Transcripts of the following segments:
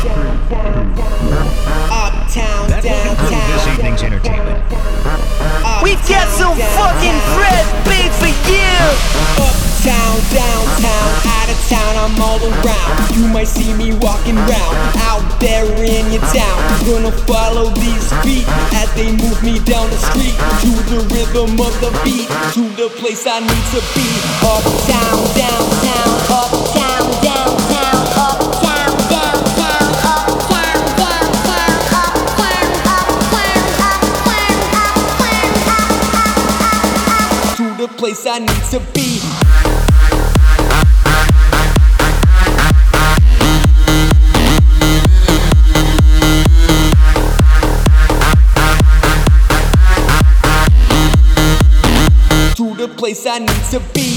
Uptown, That will conclude this evening's entertainment. We got some fucking fresh beat for you. Uptown, downtown, out of town, I'm all around. You might see me walking round out there in your town. Gonna follow these feet as they move me down the street to the rhythm of the beat, to the place I need to be. Uptown, place I need to be. to the place I need to be.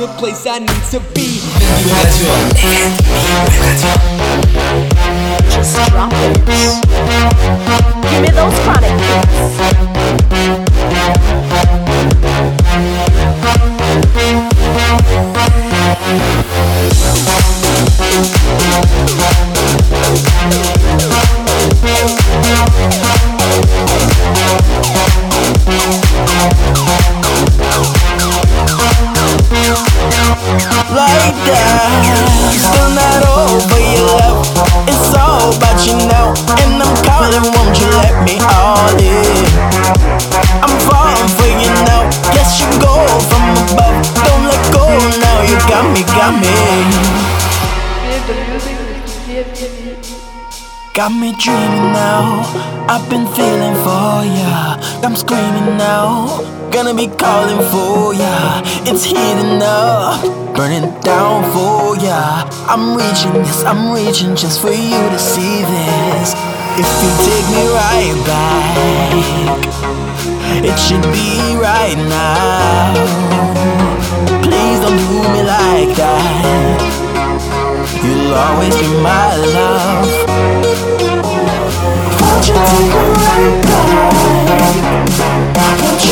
The place I need to be. Just drop it. Give me those chronic hits. Got me dreaming now. I've been feeling for ya. I'm screaming now. Gonna be calling for ya. It's heating up, burning down for ya. I'm reaching, yes, I'm reaching just for you to see this. If you take me right back, it should be right now. Please don't do me like that. You'll always be my love. Won't you take me right back? Want you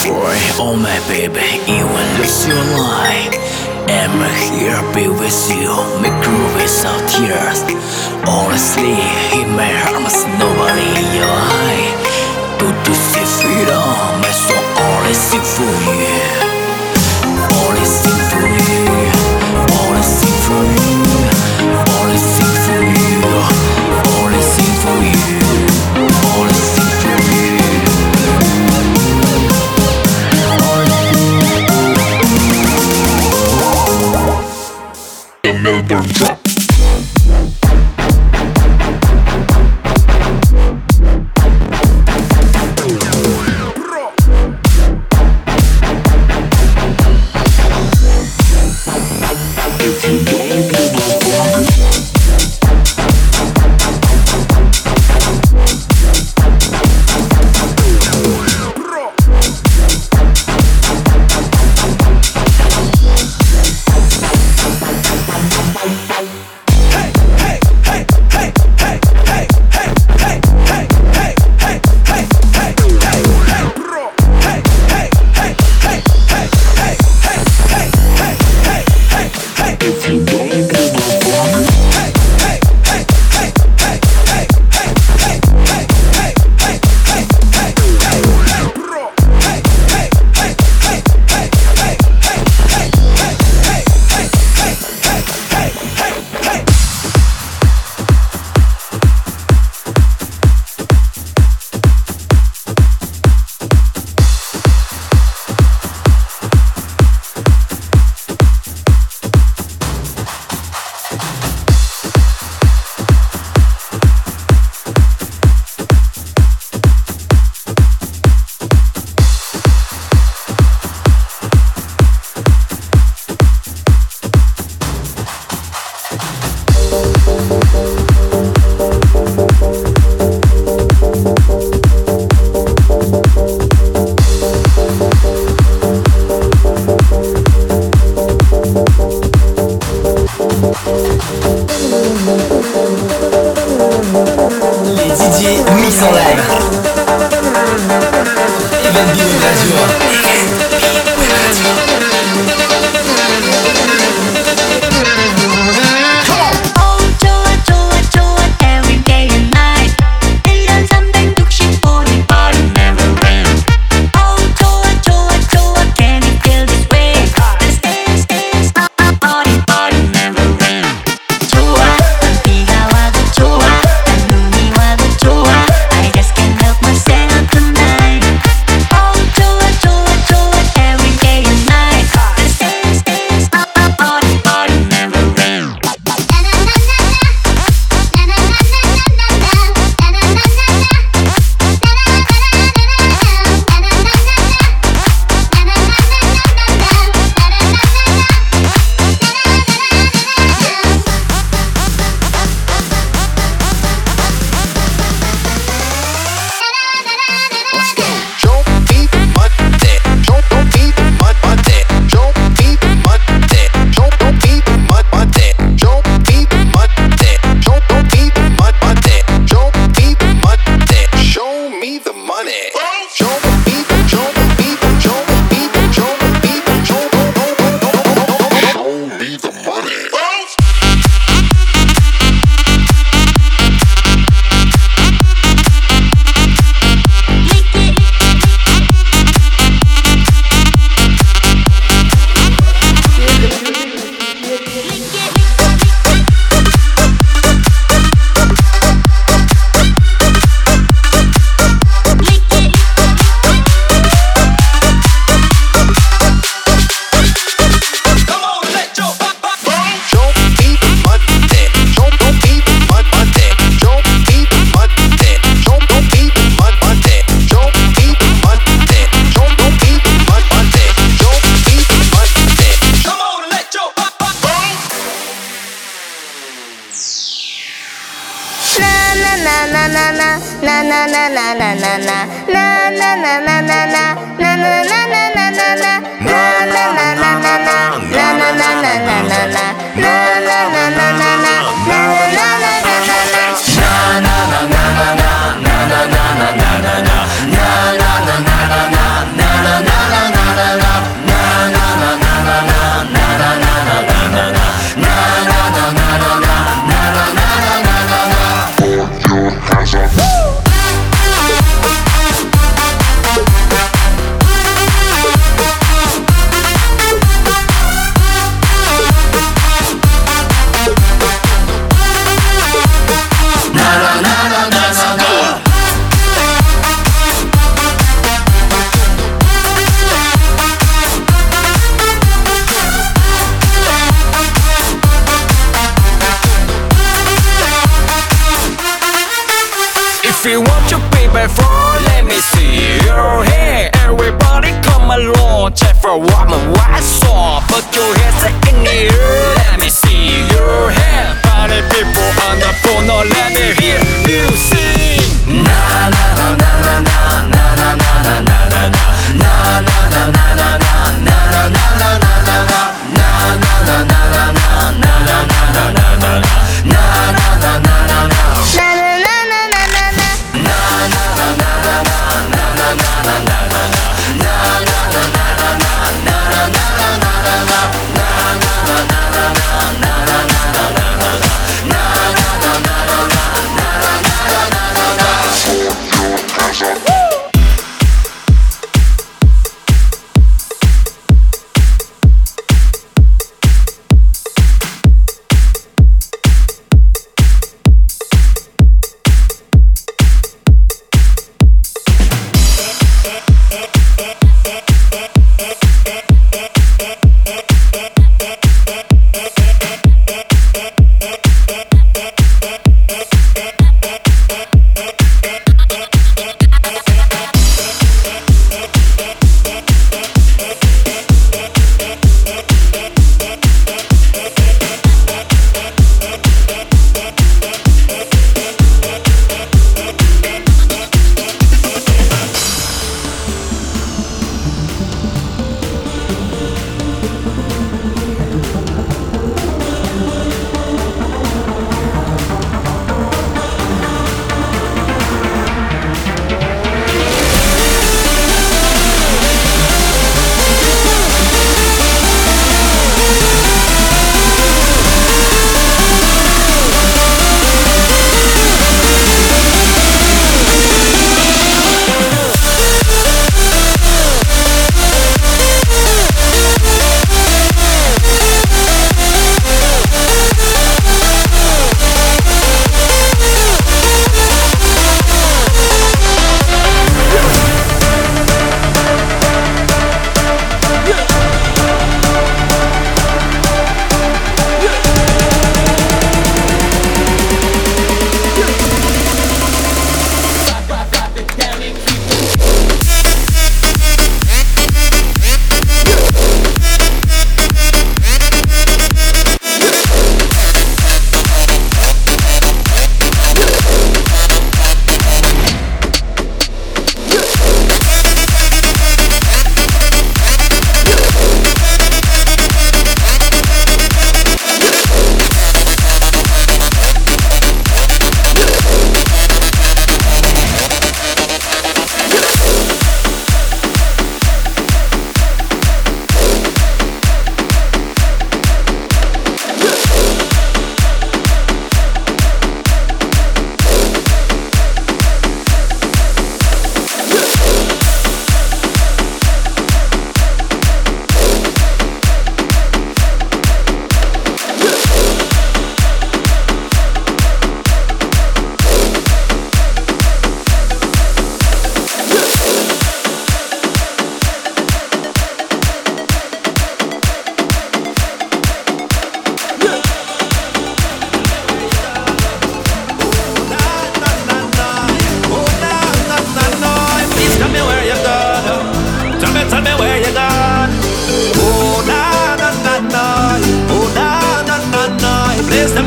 Afraid, oh my baby, even lose your life. I'm here, be with you, make groove without tears. Honestly, in my heart, there's nobody in your eye. Do to see freedom, soul only sing for you. Sing for you, Melbourne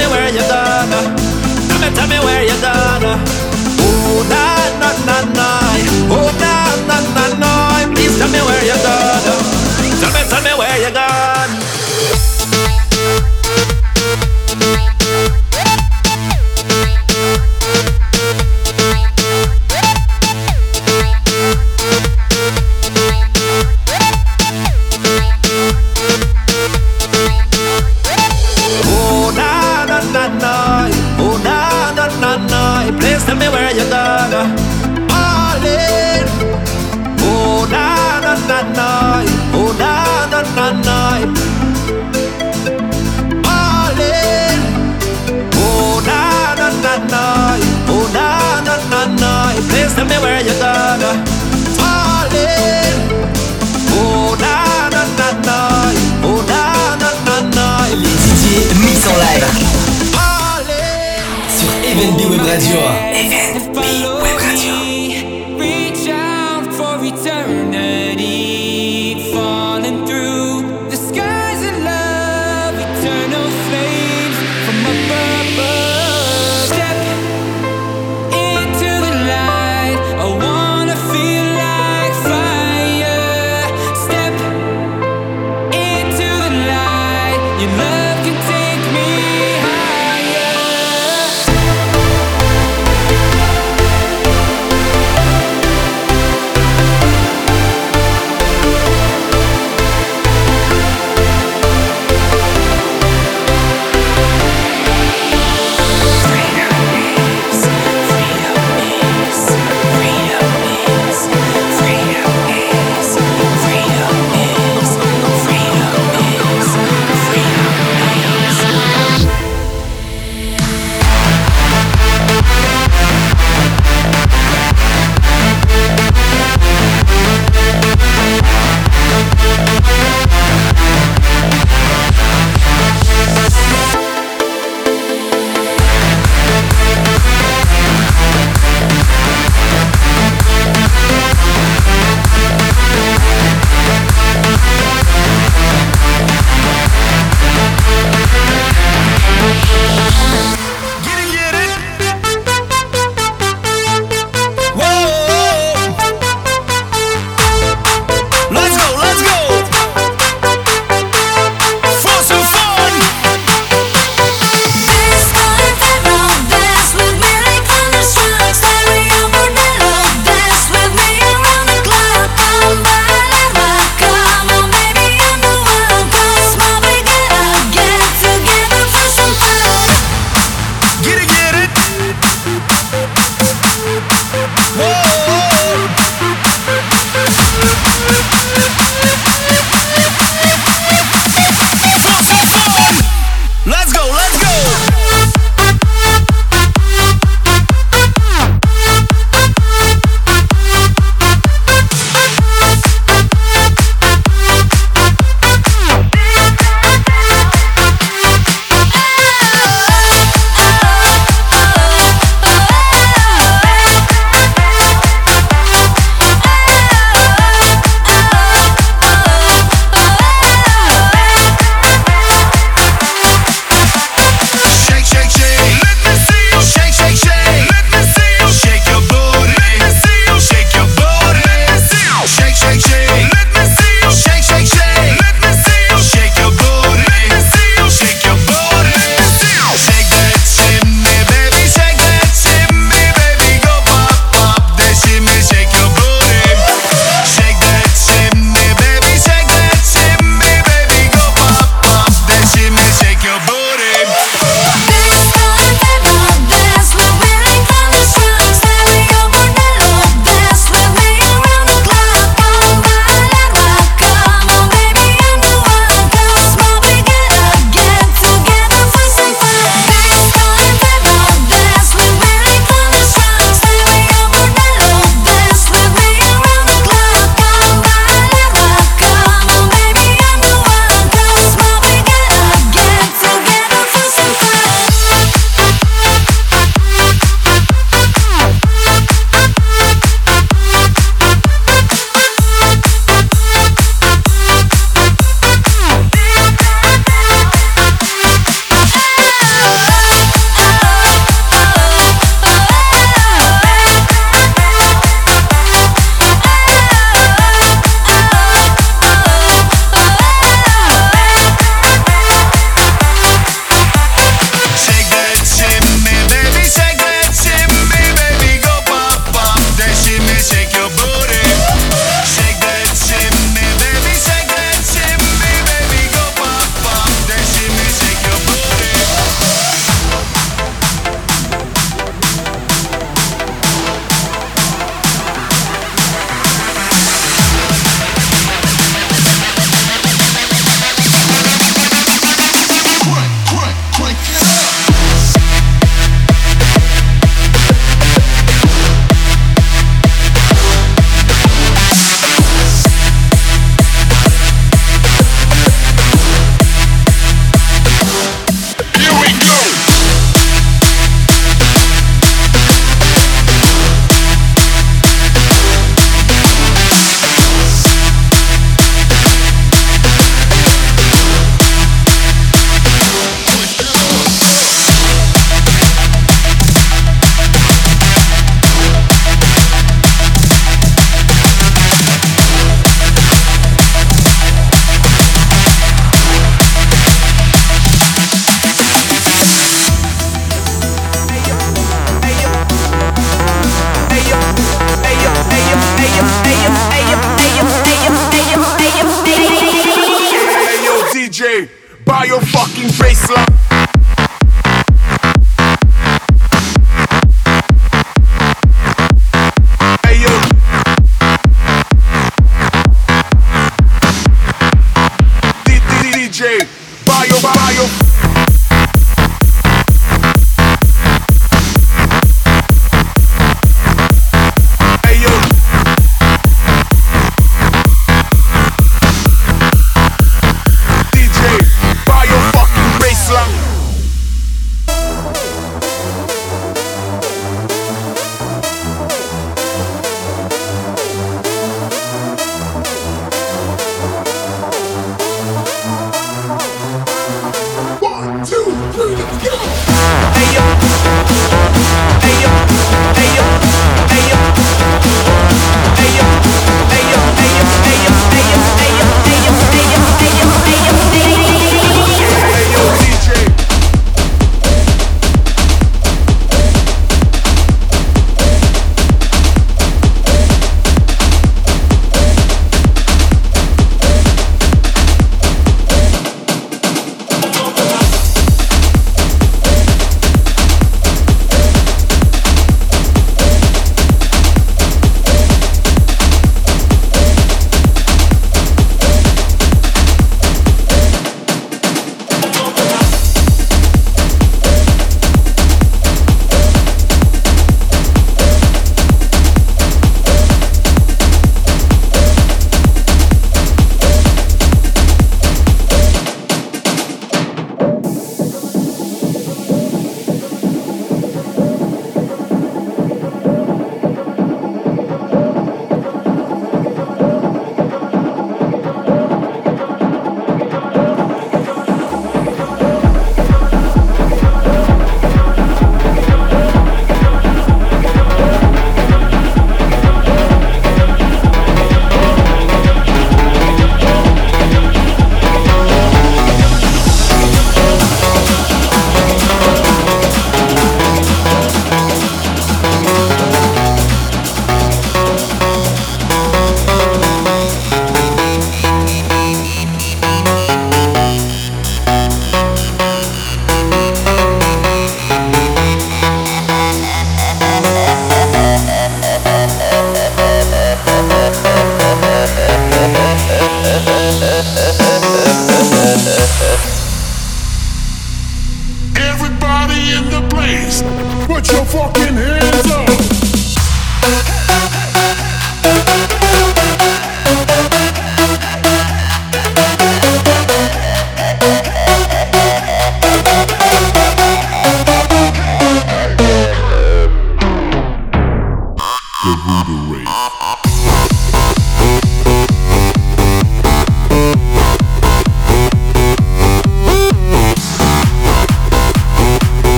me where you're tell me where you're going.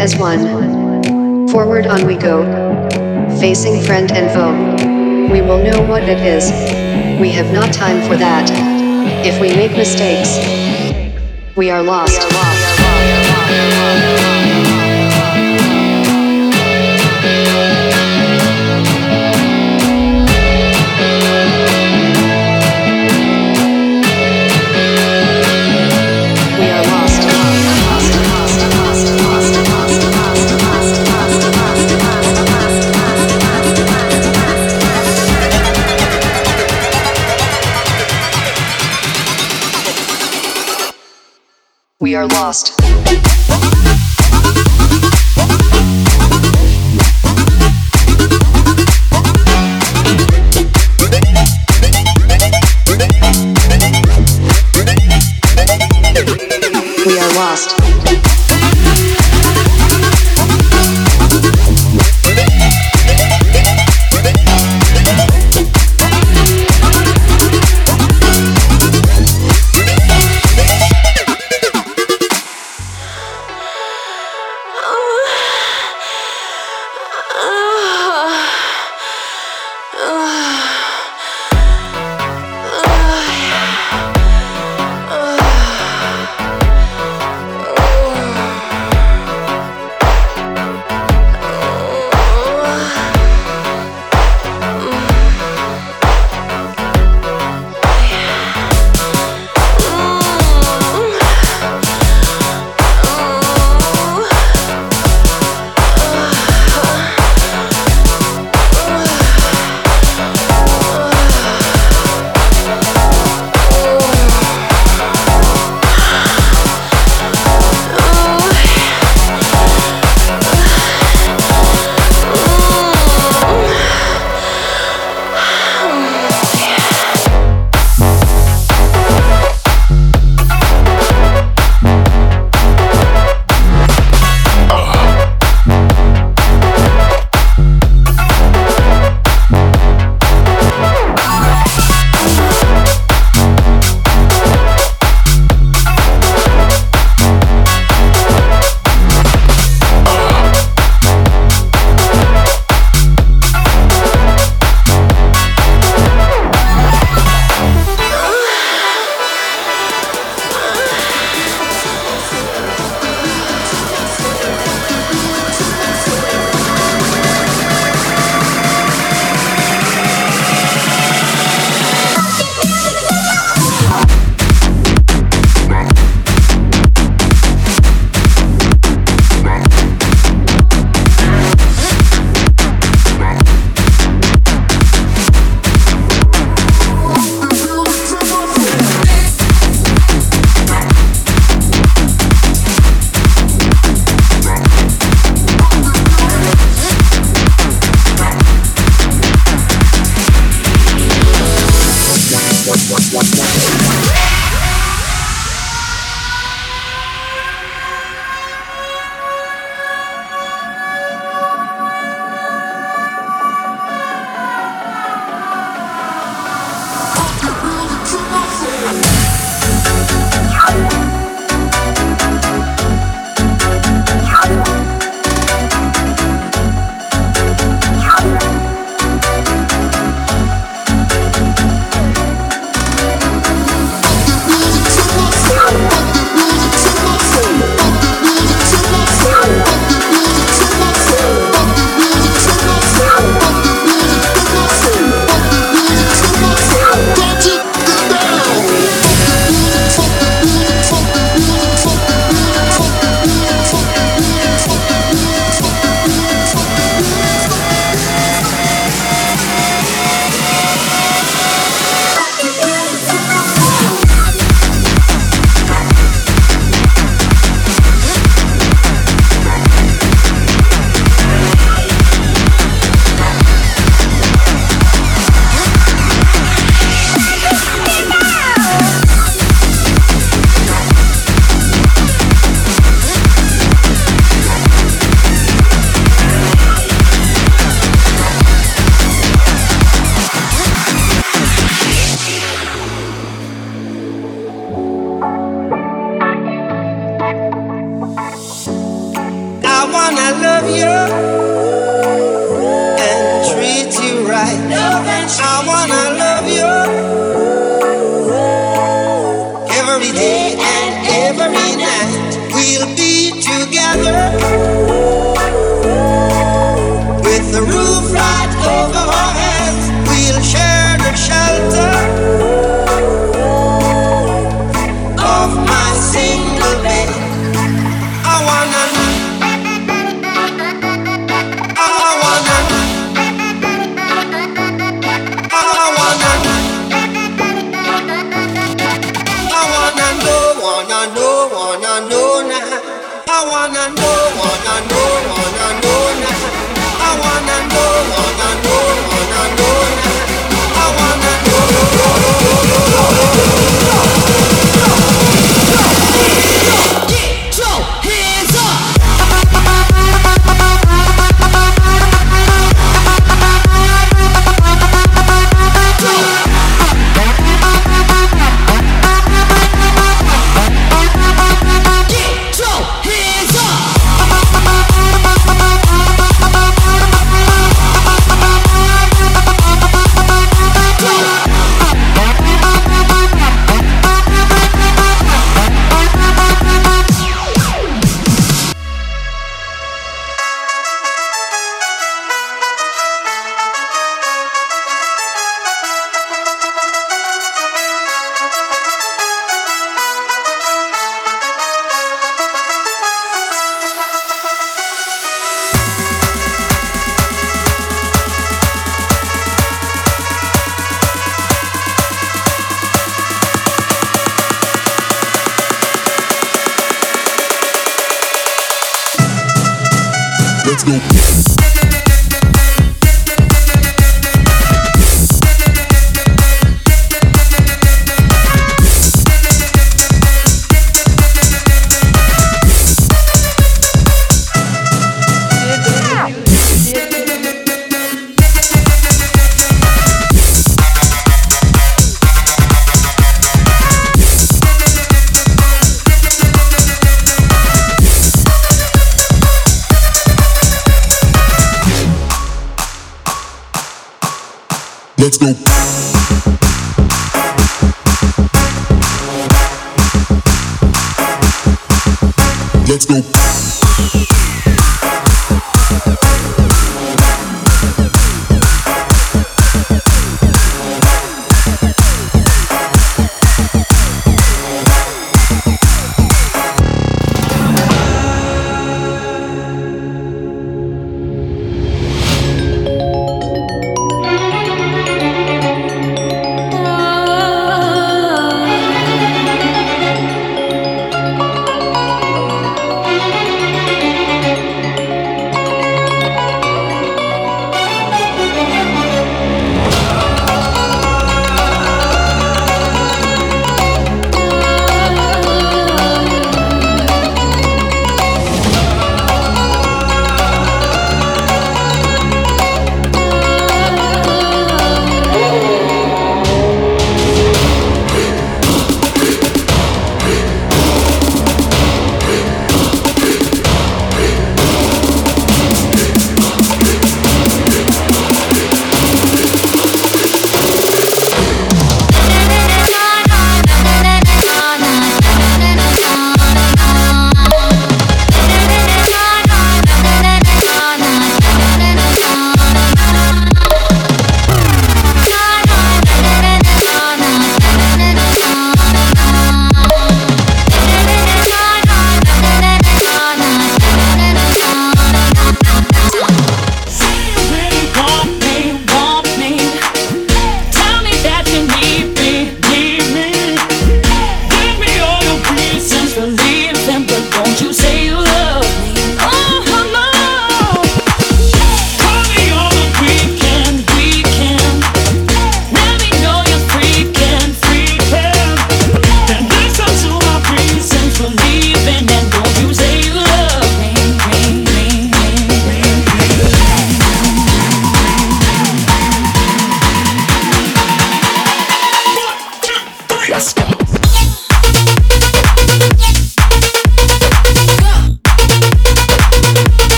As one. Forward on we go, facing friend and foe. We will know what it is. We have not time for that. If we make mistakes, we are lost. We are lost. Are lost.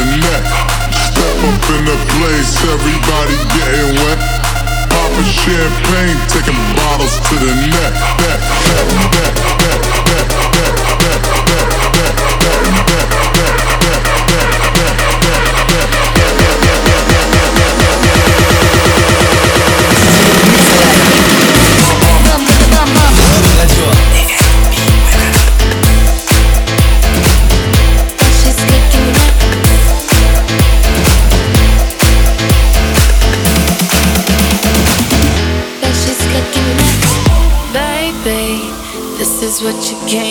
the neck. Step up in the place, everybody getting wet. Popping champagne, taking bottles to the neck. Back, back, back, back, back, back, back, back, back, back, back, back, back, back, back. What you came